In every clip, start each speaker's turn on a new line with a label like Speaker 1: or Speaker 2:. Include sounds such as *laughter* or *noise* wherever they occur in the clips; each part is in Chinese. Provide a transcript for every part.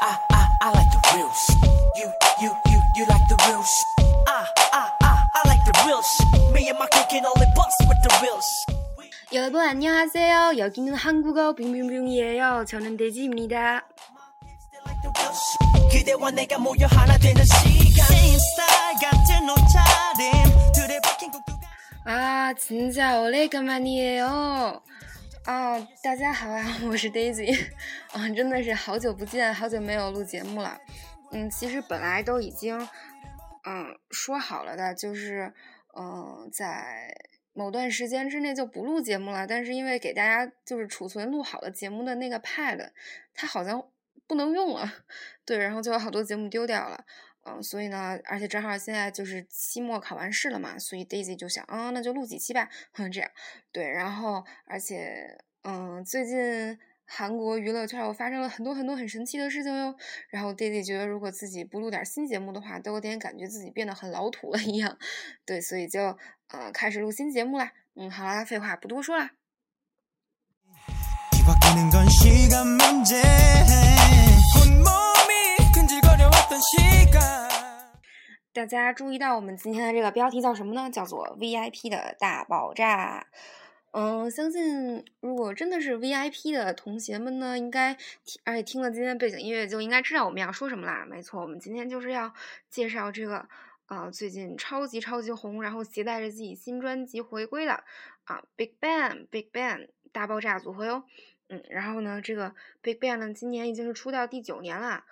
Speaker 1: I, I, I like the real shit. You, you, you, you like the real shit. I, I, I, I like the real shit. Me and my clique can only bust with the real shit.
Speaker 2: 여러분 안녕하세요. 여기는 한국어 빙빙빙이에요. 저는
Speaker 1: shit. 그대와 내가 모여 하나 되는 시간. 같은 옷차림.
Speaker 2: 아 진짜 오래간만이에요. 啊，大家好啊，*laughs* 我是 Daisy，*laughs* 啊，真的是好久不见，好久没有录节目了。嗯，其实本来都已经嗯说好了的，就是嗯在某段时间之内就不录节目了。但是因为给大家就是储存录好的节目的那个 Pad，它好像不能用了，*laughs* 对，然后就有好多节目丢掉了。嗯，所以呢，而且正好现在就是期末考完试了嘛，所以 Daisy 就想，啊，那就录几期吧，哼，*laughs* 这样，对，然后而且，嗯，最近韩国娱乐圈又发生了很多很多很神奇的事情哟，然后 Daisy 觉得如果自己不录点新节目的话，都有点感觉自己变得很老土了一样，对，所以就呃开始录新节目啦，嗯，好啦，废话不多说啦。大家注意到我们今天的这个标题叫什么呢？叫做 VIP 的大爆炸。嗯，相信如果真的是 VIP 的同学们呢，应该听，而且听了今天背景音乐，就应该知道我们要说什么啦。没错，我们今天就是要介绍这个呃最近超级超级红，然后携带着自己新专辑回归的啊 Big Bang Big Bang 大爆炸组合哟。嗯，然后呢，这个 Big Bang 呢，今年已经是出道第九年了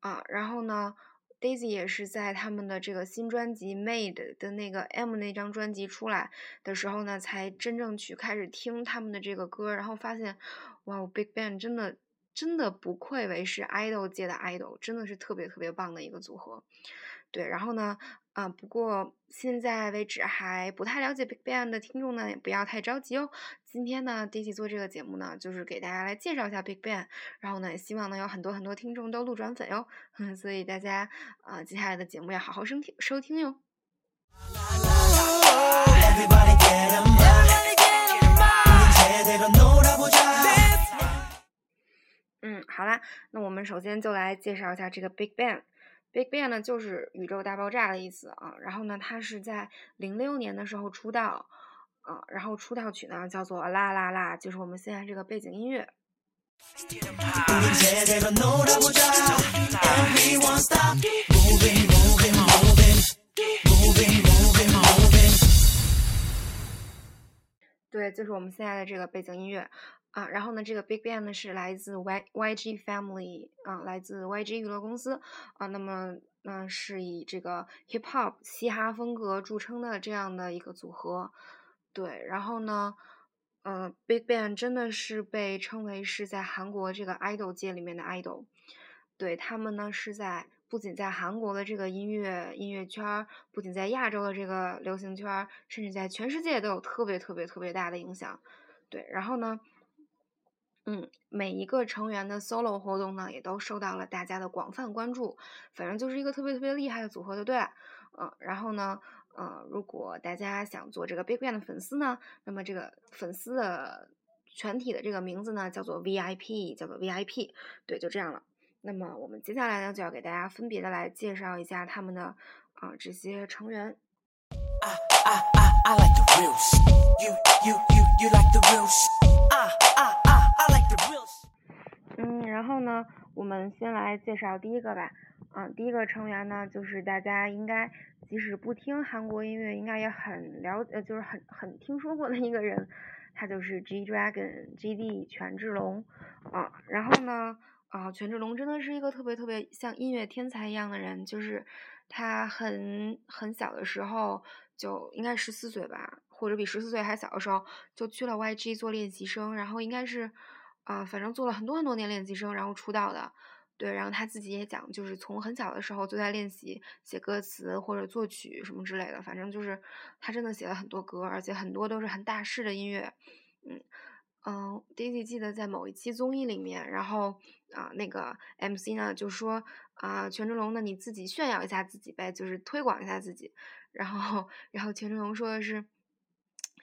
Speaker 2: 啊。然后呢，Daisy 也是在他们的这个新专辑《Made》的那个 M 那张专辑出来的时候呢，才真正去开始听他们的这个歌，然后发现，哇，Big Bang 真的真的不愧为是 idol 界的 idol，真的是特别特别棒的一个组合。对，然后呢，啊，不过现在为止还不太了解 Big Bang 的听众呢，也不要太着急哦。今天呢，第一期做这个节目呢，就是给大家来介绍一下 Big Bang，然后呢，也希望能有很多很多听众都路转粉哟。*laughs* 所以大家啊，接下来的节目要好好收听收听哟。嗯，好啦，那我们首先就来介绍一下这个 Big Bang。Big Bang 呢，就是宇宙大爆炸的意思啊。然后呢，他是在零六年的时候出道，啊，然后出道曲呢叫做《啦啦啦》，就是我们现在这个背景音乐。对，就是我们现在的这个背景音乐啊。然后呢，这个 Big Bang 呢是来自 Y YG Family 啊，来自 YG 娱乐公司啊。那么，嗯、是以这个 Hip Hop 嘻哈风格著称的这样的一个组合。对，然后呢，呃，Big Bang 真的是被称为是在韩国这个 idol 界里面的 idol。对他们呢是在不仅在韩国的这个音乐音乐圈，不仅在亚洲的这个流行圈，甚至在全世界都有特别特别特别大的影响。对，然后呢，嗯，每一个成员的 solo 活动呢，也都受到了大家的广泛关注。反正就是一个特别特别厉害的组合，就对。嗯，然后呢，呃，如果大家想做这个 BigBang 的粉丝呢，那么这个粉丝的全体的这个名字呢，叫做 VIP，叫做 VIP。对，就这样了。那么我们接下来呢，就要给大家分别的来介绍一下他们的啊、这些成员。嗯，然后呢，我们先来介绍第一个吧。嗯，第一个成员呢，就是大家应该即使不听韩国音乐，应该也很了呃，就是很很听说过的一个人，他就是 G Dragon GD 权志龙啊。然后呢，啊，权志龙真的是一个特别特别像音乐天才一样的人，就是他很很小的时候就应该十四岁吧，或者比十四岁还小的时候就去了 YG 做练习生，然后应该是啊、反正做了很多很多年练习生，然后出道的。对，然后他自己也讲，就是从很小的时候就在练习写歌词或者作曲什么之类的，反正就是他真的写了很多歌，而且很多都是很大师的音乐。嗯嗯，Daisy 记得在某一期综艺里面，然后啊、那个 MC 呢就说啊、权志龙呢你自己炫耀一下自己呗，就是推广一下自己。然后然后权志龙说的是，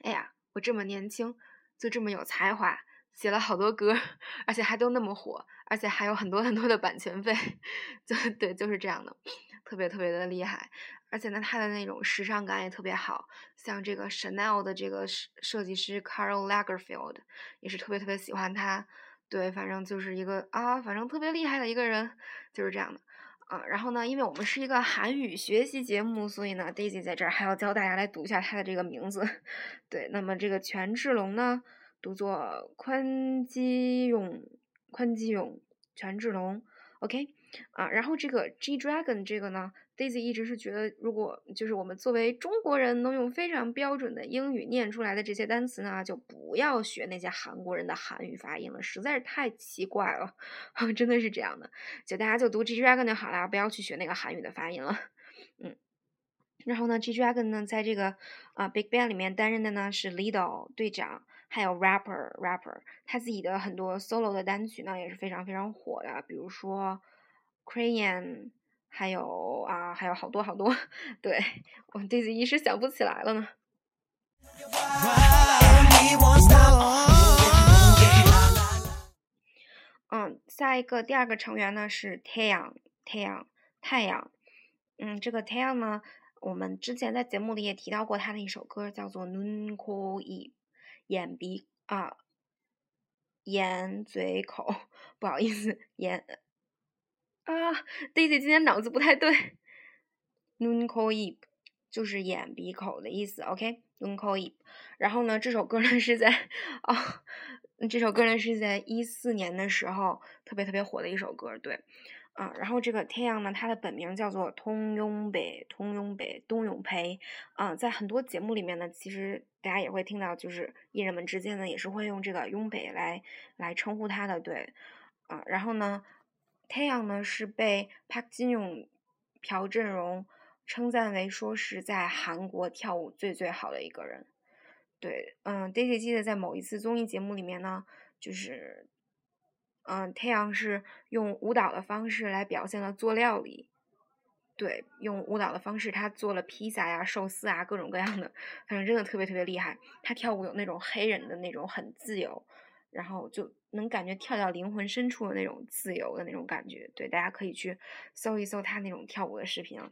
Speaker 2: 哎呀，我这么年轻，就这么有才华。写了好多歌，而且还都那么火，而且还有很多很多的版权费，*laughs* 就对，就是这样的，特别特别的厉害。而且呢，他的那种时尚感也特别好，像这个 Chanel 的这个设设计师 Carl Lagerfeld 也是特别特别喜欢他。对，反正就是一个啊，反正特别厉害的一个人，就是这样的。啊，然后呢，因为我们是一个韩语学习节目，所以呢，Daisy 在这儿还要教大家来读一下他的这个名字。*laughs* 对，那么这个权志龙呢，读作宽基勇，宽基勇，权志龙。OK，啊，然后这个 G Dragon 这个呢。Daisy 一直是觉得，如果就是我们作为中国人能用非常标准的英语念出来的这些单词呢，就不要学那些韩国人的韩语发音了，实在是太奇怪了，*laughs* 真的是这样的。就大家就读 G Dragon 就好了，不要去学那个韩语的发音了。嗯，然后呢，G Dragon 呢，在这个啊 Big Bang 里面担任的呢是 leader 队长，还有 rapper rapper，他自己的很多 solo 的单曲呢也是非常非常火的，比如说 Crayon。还有啊，还有好多好多，*laughs* 对我 Daisy 一时想不起来了呢。嗯，下一个第二个成员呢是太阳，太阳，太阳。嗯，这个太阳呢，我们之前在节目里也提到过他的一首歌，叫做《눈코입》，眼鼻啊，眼嘴口，*laughs* 不好意思，眼。 啊，Daisy 今天脑子不太对。눈코입就是眼鼻口的意思，OK？눈코 입。然后呢，这首歌呢是在啊，这首歌呢是在一四年的时候特别特别火的一首歌，对。啊，然后这个太阳呢，他的本名叫做通永北，通永北，东永培。啊，在很多节目里面呢，其实大家也会听到，就是艺人们之间呢也是会用这个永北来来称呼他的，对。啊，然后呢？ 太阳呢是被朴金勇、朴正荣称赞为说是在韩国跳舞最最好的一个人。对，嗯，Daisy 记得在某一次综艺节目里面呢，就是，嗯，太阳是用舞蹈的方式来表现了做料理。对，用舞蹈的方式，他做了披萨呀、寿司啊，各种各样的，反正真的特别特别厉害。他跳舞有那种黑人的那种很自由。然后就能感觉跳到灵魂深处的那种自由的那种感觉，对，大家可以去搜一搜他那种跳舞的视频啊。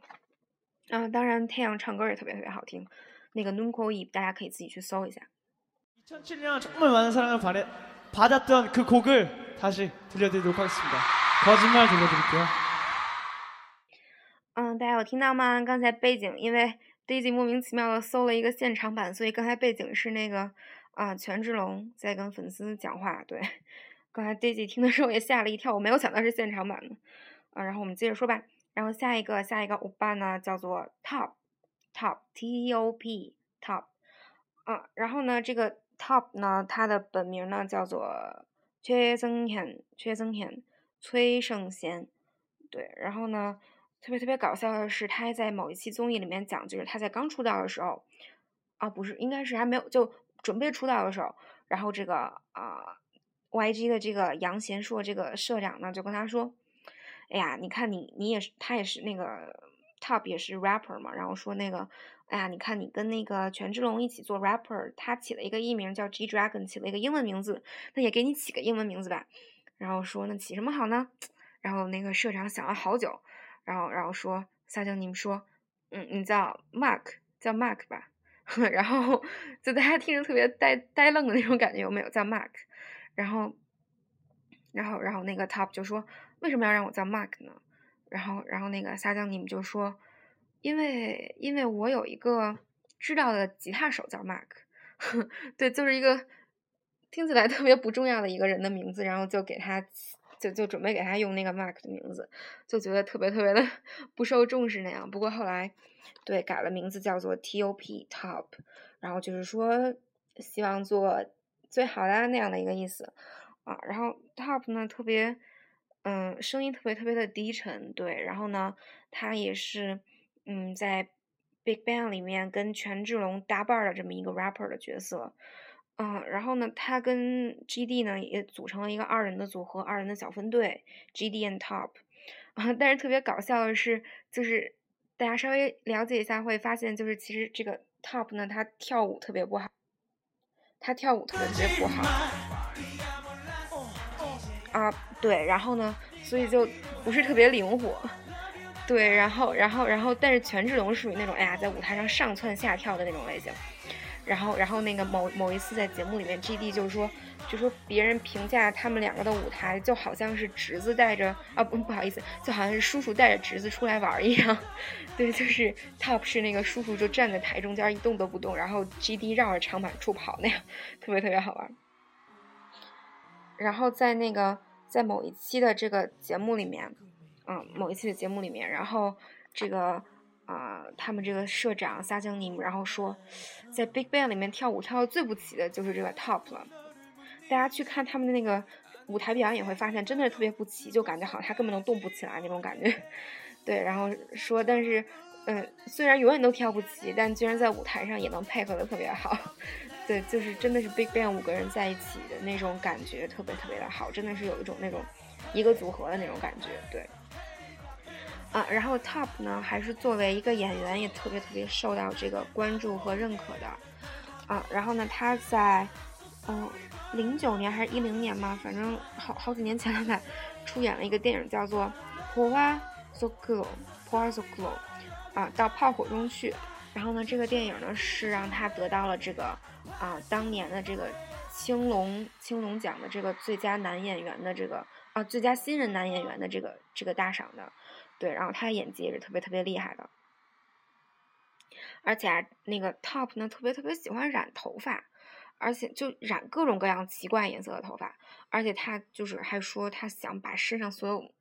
Speaker 2: 啊，当然太阳唱歌也特别特别好听，那个 Nunko E 大家可以自己去搜一下。
Speaker 3: 2007년정말많은사랑을받았받았던그곡을다시들려드리도록하겠습니다거짓말들려드릴게요
Speaker 2: 嗯，大家有听到吗？刚才背景因为 Daisy 莫名其妙的搜了一个现场版，所以刚才背景是那个。 啊，权志龙在跟粉丝讲话。对，刚才 Daisy 听的时候也吓了一跳，我没有想到是现场版的。啊，然后我们接着说吧。然后下一个，下一个欧巴呢，叫做 Top，Top，T O P Top。啊，然后呢，这个 Top 呢，他的本名呢叫做崔增贤，崔增贤，崔胜贤。对，然后呢，特别特别搞笑的是，他还在某一期综艺里面讲，就是他在刚出道的时候，啊，不是，应该是还没有就。准备出道的时候，然后这个啊，YG 的这个杨贤硕这个社长呢，就跟他说：“哎呀，你看你你也是，他也是那个 Top 也是 rapper 嘛。然后说那个，哎呀，你看你跟那个权志龙一起做 rapper，他起了一个艺名叫 G Dragon，起了一个英文名字，那也给你起个英文名字吧。然后说那起什么好呢？然后那个社长想了好久，然后然后说撒娇你们说，嗯，你叫 Mark，叫 Mark 吧。”然后就大家听着特别呆呆愣的那种感觉，有没有叫 Mark？然后，然后，然后那个 Top 就说：“为什么要让我叫 Mark 呢？”然后，然后那个撒娇你们就说：“因为，因为我有一个知道的吉他手叫 Mark。*laughs* ”对，就是一个听起来特别不重要的一个人的名字，然后就给他就就准备给他用那个 Mark 的名字，就觉得特别特别的 *laughs* 不受重视那样。不过后来。对，改了名字叫做 T.O.P. Top，然后就是说希望做最好的那样的一个意思啊。然后 Top 呢特别，嗯，声音特别特别的低沉，对。然后呢，他也是嗯在 Big Bang 里面跟权志龙搭伴的这么一个 rapper 的角色，嗯。然后呢，他跟 G.D 呢也组成了一个二人的组合，二人的小分队 G.D and Top 啊。但是特别搞笑的是，就是。大家稍微了解一下，会发现就是其实这个 Top 呢，他跳舞特别不好，他跳舞特别特别不好。啊，对，然后呢，所以就不是特别灵活。对，然后，然后，然后，但是权志龙属于那种，哎呀，在舞台上上蹿下跳的那种类型。然后，然后那个某某一次在节目里面，G D 就是说，就说别人评价他们两个的舞台，就好像是侄子带着啊，不不好意思，就好像是叔叔带着侄子出来玩一样。*laughs* 对，就是 Top 是那个叔叔就站在台中间一动都不动，然后 G D 绕着长板处跑那样，*laughs* 特别特别好玩。然后在那个在某一期的这个节目里面，嗯，某一期的节目里面，然后这个啊、他们这个社长撒江尼姆，然后说，在 Big Bang 里面跳舞跳的最不齐的就是这个 Top 了。大家去看他们的那个舞台表演，也会发现真的是特别不齐，就感觉好像他根本都动不起来那种感觉。*laughs* 对，然后说，但是，嗯，虽然永远都跳不齐，但居然在舞台上也能配合的特别好。*laughs* 对，就是真的是 Big Bang 五个人在一起的那种感觉，特别特别的好，真的是有一种那种一个组合的那种感觉。对，啊，然后 Top 呢，还是作为一个演员，也特别特别受到这个关注和认可的。啊，然后呢，他在嗯零九年还是一零年嘛，反正好好几年前了吧，出演了一个电影叫做《火花 so glow》，《火花 so glow》啊，到炮火中去。然后呢，这个电影呢是让他得到了这个啊当年的这个青龙青龙奖的这个最佳男演员的这个啊最佳新人男演员的这个这个大赏的，对，然后他的演技也是特别特别厉害的。而且、啊、那个 Top 呢，特别特别喜欢染头发，而且就染各种各样奇怪颜色的头发，而且他就是还说他想把身上所有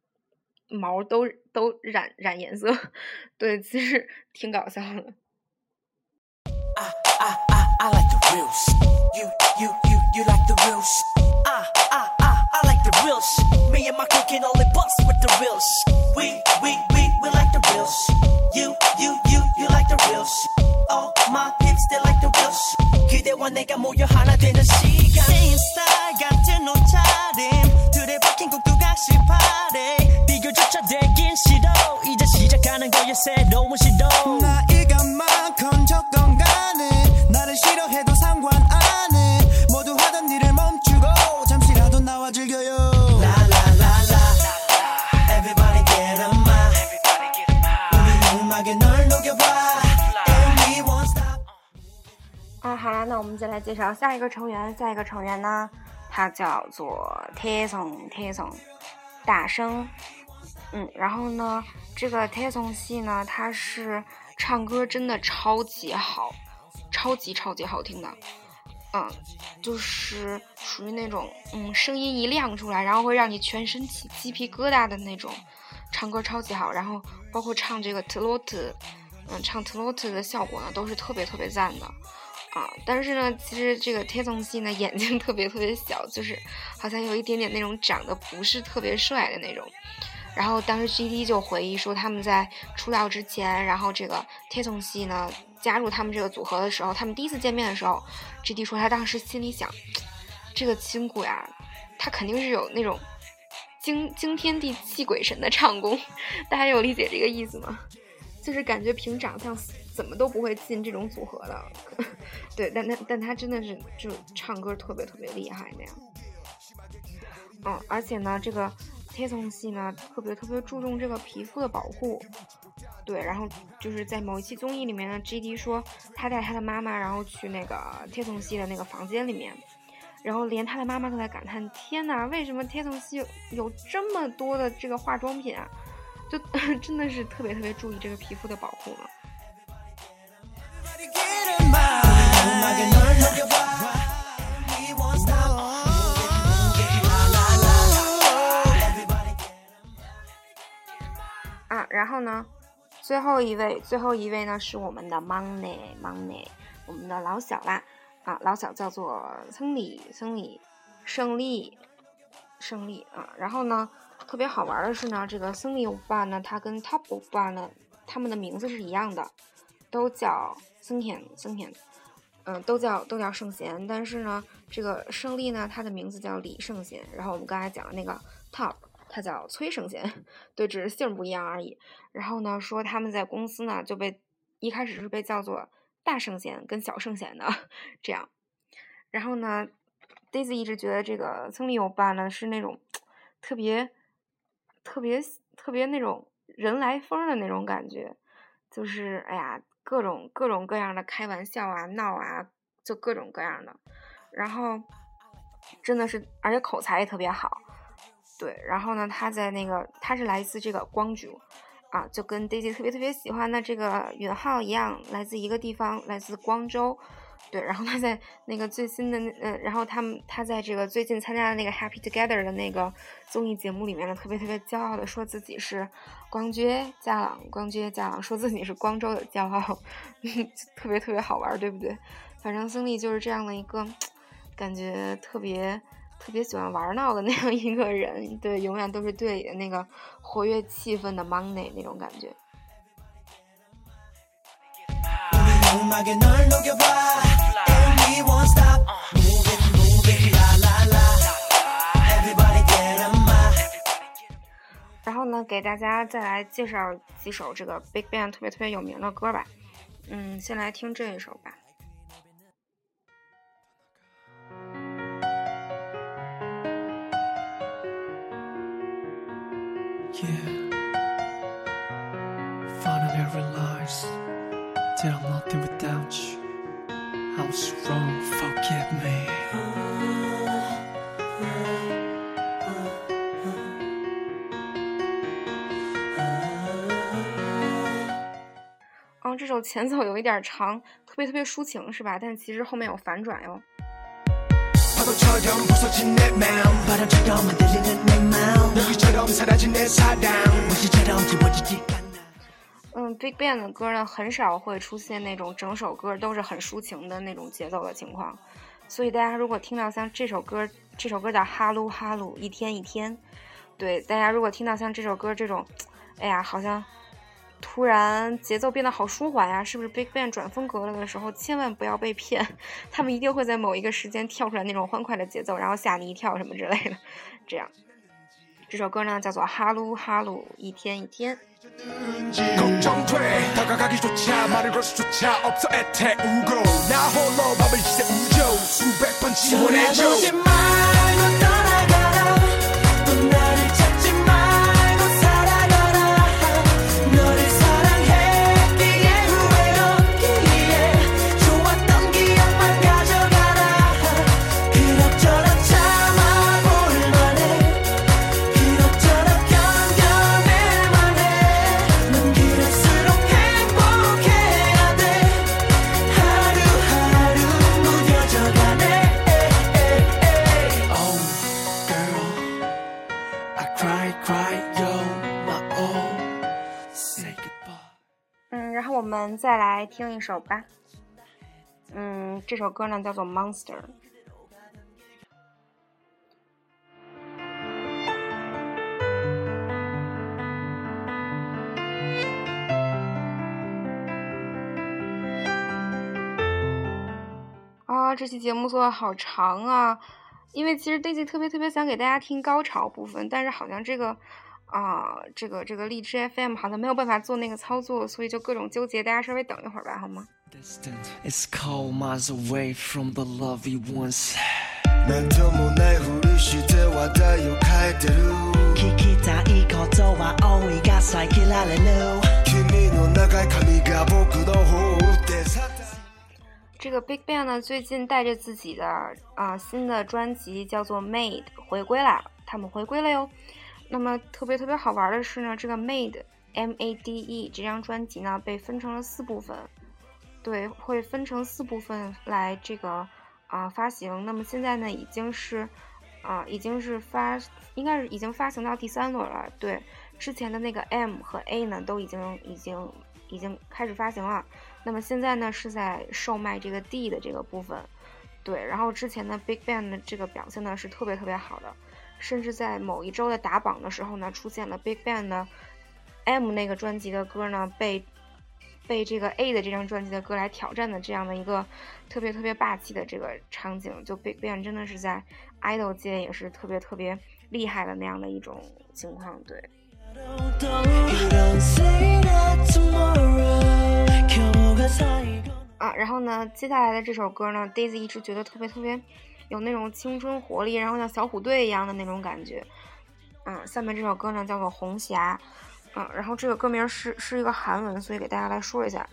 Speaker 2: 毛都都染染颜色，对，其实挺搞笑的。
Speaker 1: I, I, I, I like the bust with the real shit. We, we, we, we like the real shit. You, you, you, you like the real shit. All my peeps, they like the real shit. 그대와 내가 모여 하나 되는 시간. Same style 같은 옷차림. 둘의 박힌 꼭두각시 파래. 비교조차 되긴 싫어. 이제 시작하는 거야 새로운 시도.
Speaker 4: 나
Speaker 2: 们再来介绍下一个成员。下一个成员呢，他叫做 Tason Tason，大声。嗯，然后呢，这个 Tason 系呢，他是唱歌真的超级好，超级超级好听的。嗯，就是属于那种嗯，声音一亮出来，然后会让你全身起鸡皮疙瘩的那种，唱歌超级好。然后包括唱这个 t l o t 嗯，唱 t l o t 的效果呢，都是特别特别赞的。啊，但是呢，其实这个贴宗系呢，眼睛特别特别小，就是好像有一点点那种长得不是特别帅的那种。然后当时 GD 就回忆说，他们在出道之前，然后这个贴宗系呢加入他们这个组合的时候，他们第一次见面的时候，GD 说他当时心里想，这个亲骨呀，他肯定是有那种惊惊天地泣鬼神的唱功，*laughs* 大家有理解这个意思吗？就是感觉凭长相怎么都不会进这种组合的，*laughs* 对，但他但他真的是就唱歌特别特别厉害那样，嗯，而且呢，这个 t a t o n 系呢特别特别注重这个皮肤的保护，对，然后就是在某一期综艺里面呢，GD 说他带他的妈妈，然后去那个 t a t o n 系的那个房间里面，然后连他的妈妈都在感叹：天哪，为什么 Tason 系有有这么多的这个化妆品啊？就 *laughs* 真的是特别特别注意这个皮肤的保护呢。啊，然后呢，最后一位，最后一位呢是我们的 Money Money，我们的老小啦，啊，老小叫做村里村里胜利胜利啊，然后呢，特别好玩的是呢，这个森里欧巴呢，他跟 Top 欧巴呢，他们的名字是一样的，都叫森田森田，嗯，都叫都叫圣贤，但是呢，这个胜利呢，他的名字叫李圣贤，然后我们刚才讲的那个 Top。他叫崔圣贤，对，只是姓不一样而已。然后呢，说他们在公司呢就被一开始是被叫做大圣贤跟小圣贤的这样。然后呢，Daisy 一直觉得这个村里欧巴呢是那种特别特别特别那种人来疯的那种感觉，就是哎呀，各种各种各样的开玩笑啊、闹啊，就各种各样的。然后真的是，而且口才也特别好。对，然后呢，他在那个他是来自这个光州啊，就跟 Daisy 特别特别喜欢的这个允浩一样，来自一个地方，来自光州。对，然后他在那个最新的那呃，然后他们他在这个最近参加的那个 Happy Together 的那个综艺节目里面呢，特别特别骄傲的说自己是光觉佳朗，光觉佳朗，说自己是光州的骄傲，特别特别好玩，对不对？反正孙俪就是这样的一个感觉特别特别喜欢玩闹的那样一个人，对，永远都是队里的那个活跃气氛的 money 那种感觉。
Speaker 1: 음악에 널 녹여봐 And we won't stop Move it move it la la la Everybody get on my
Speaker 2: 然后呢，给大家再来介绍几首这个 Big Bang 特别特别有名的歌吧。嗯，先来听这一首吧。
Speaker 5: Yeah. Finally realized that I'm nothing without you. I was wrong, forgive me.
Speaker 2: 음 嗯，这首前奏有一点长，特别特别抒情，是吧？但其实后面有反转哟。
Speaker 1: 파도처럼 부서진 내 마음 바람처럼 흔들리는 내 마음 여기처럼 사라진 내 사랑 무시처럼 지워지지 않아
Speaker 2: ，Big Bang 的歌呢，很少会出现那种整首歌都是很抒情的那种节奏的情况，所以大家如果听到像这首歌，这首歌叫《哈喽哈喽一天一天》，对，大家如果听到像这首歌这种，哎呀，好像突然节奏变得好舒缓呀，是不是 Big Bang 转风格了的时候，千万不要被骗，他们一定会在某一个时间跳出来那种欢快的节奏，然后吓你一跳什么之类的，这样。这首歌呢叫做《哈噜哈噜一天一天》。
Speaker 1: 걱정돼 다가가기조차 말을 걸 수조차 없어 애태우고 나 홀로 밤을 지새 우죠 수백 번 지원해줘
Speaker 2: 来听一首吧。嗯，这首歌呢叫做《Monster》。啊，这期节目做的好长啊！因为其实 Daisy 特别特别想给大家听高潮部分，但是好像这个啊，这个这个荔枝 FM 好像没有办法做那个操作，所以就各种纠结，大家稍微等一会儿吧，好吗？
Speaker 5: Distant, it's cold miles away from the love we once had.
Speaker 6: 面ともないふりして話題を変えてる
Speaker 7: 聞きたいことは多いが遮られる
Speaker 6: 君の長い髪が僕の方を打って去った
Speaker 2: 这个 Big Bang 呢，最近带着自己的啊、新的专辑叫做《Made》回归啦，他们回归了哟。 那么特别特别好玩的是呢，这个 Made M A D E 这张专辑呢被分成了四部分，对，会分成四部分来这个啊、发行。那么现在呢已经是啊、已经是发，应该是已经发行到第三轮了。对，之前的那个 M 和 A 呢都已经已经已经开始发行了。那么现在呢是在售卖这个 D 的这个部分，对，然后之前的 Big Bang 的这个表现呢是特别特别好的，甚至在某一周的打榜的时候呢出现了 bigbang 的 m 那个专辑的歌呢被被这个 a 的这张专辑的歌来挑战的这样的一个特别特别霸气的这个场景。就 bigbang 真的是在 idol 界也是特别特别厉害的那样的一种情况对。啊然后呢接下来的这首歌呢 daisy 一直觉得特别特别有那种青春活力，然后像小虎队一样的那种感觉。嗯，下面这首歌呢叫做《红霞》，嗯，然后这个歌名是是一个韩文，所以给大家来说一下。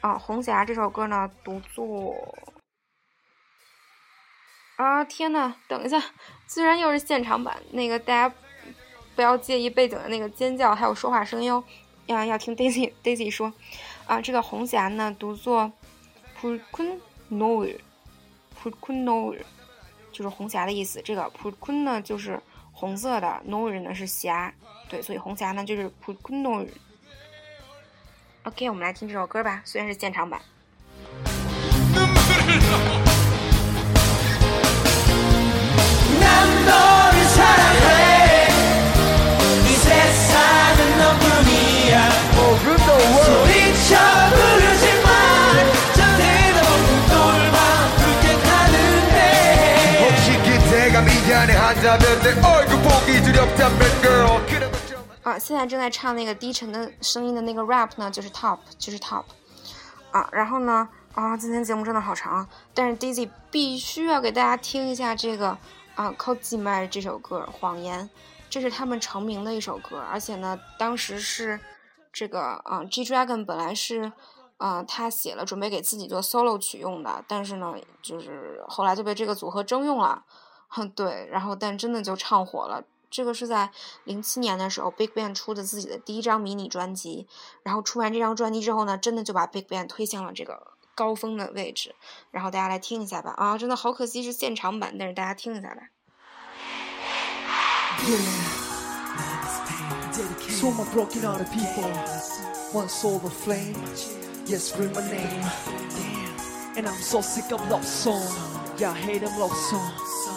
Speaker 2: 啊，《红霞》这首歌呢读作啊，天呐，等一下，居然又是现场版，那个大家不要介意背景的那个尖叫还有说话声哟，要要听 Daisy *laughs* Daisy 说啊，这个《红霞》呢读作 p u k u n n o r p u k u n n o r 就是红霞的意思。这个普坤呢就是红色的 n o r 呢是霞，对，所以红霞呢就是 p u k u n n o r OK，我们来听这首歌吧，虽然是现场版。*laughs* 啊，现在正在唱那个低沉的声音的那个 rap 呢，就是 top，就是 top，啊，然后呢，啊，今天节目真的好长，但是 Daisy 必须要给大家听一下这个啊《靠近麦》这首歌《谎言》，这是他们成名的一首歌，而且呢，当时是这个啊 G Dragon 本来是啊他写了准备给自己做 solo 曲用的，但是呢，就是后来就被这个组合征用了，哼，*laughs* 对，然后但真的就唱火了。这个是在零七年的时候，Big Bang 出的自己的第一张迷你专辑，然后出完这张专辑之后呢，真的就把 Big Bang 推向了这个高峰的位置。然后大家来听一下吧，啊，真的好可惜是现场版，但是大家听一下吧。
Speaker 5: So my broken hearted people, one soul of flame. Yes, scream my name. And I'm so sick of love song. Yeah, i hate of love
Speaker 1: songs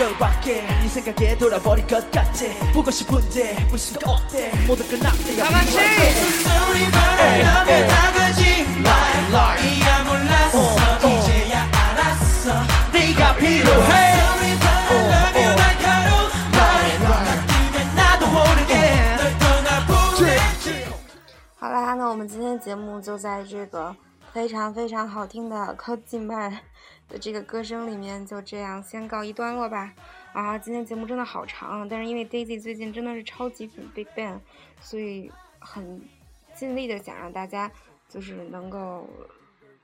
Speaker 5: 열받게 네 생각에 돌아버릴 것 같아 보고 싶은데 볼 수가 없대 모두 끝났대 다 같이
Speaker 1: 너를 나가지 마 이야 몰랐어 이제야 알았어 네가 필요해 Sorry but I love you 날카로운 말에 넌 나도 모르게 널 떠나보냈지
Speaker 2: 好啦，那我们今天节目就在这个 非常非常好听的靠近麦*laughs* 的这个歌声里面，就这样先告一段落吧。啊，今天节目真的好长，但是因为 Daisy 最近真的是超级粉 Big Bang，所以很尽力的想让大家就是能够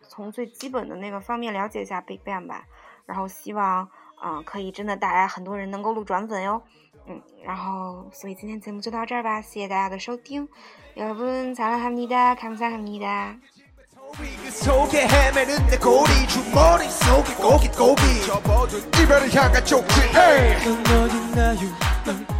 Speaker 2: 从最基本的那个方面了解一下 Big Bang 吧。然后希望啊、可以真的带来很多人能够录转粉哟。嗯，然后所以今天节目就到这儿吧，谢谢大家的收听。 여러분 사랑합니다. 감사합니다.
Speaker 6: 그 속에 헤매는 내 고리 주머니 속에 고깃고기 접어둔 이별을 향한 쪽지. 에이!
Speaker 5: 넌 어딨나요 넌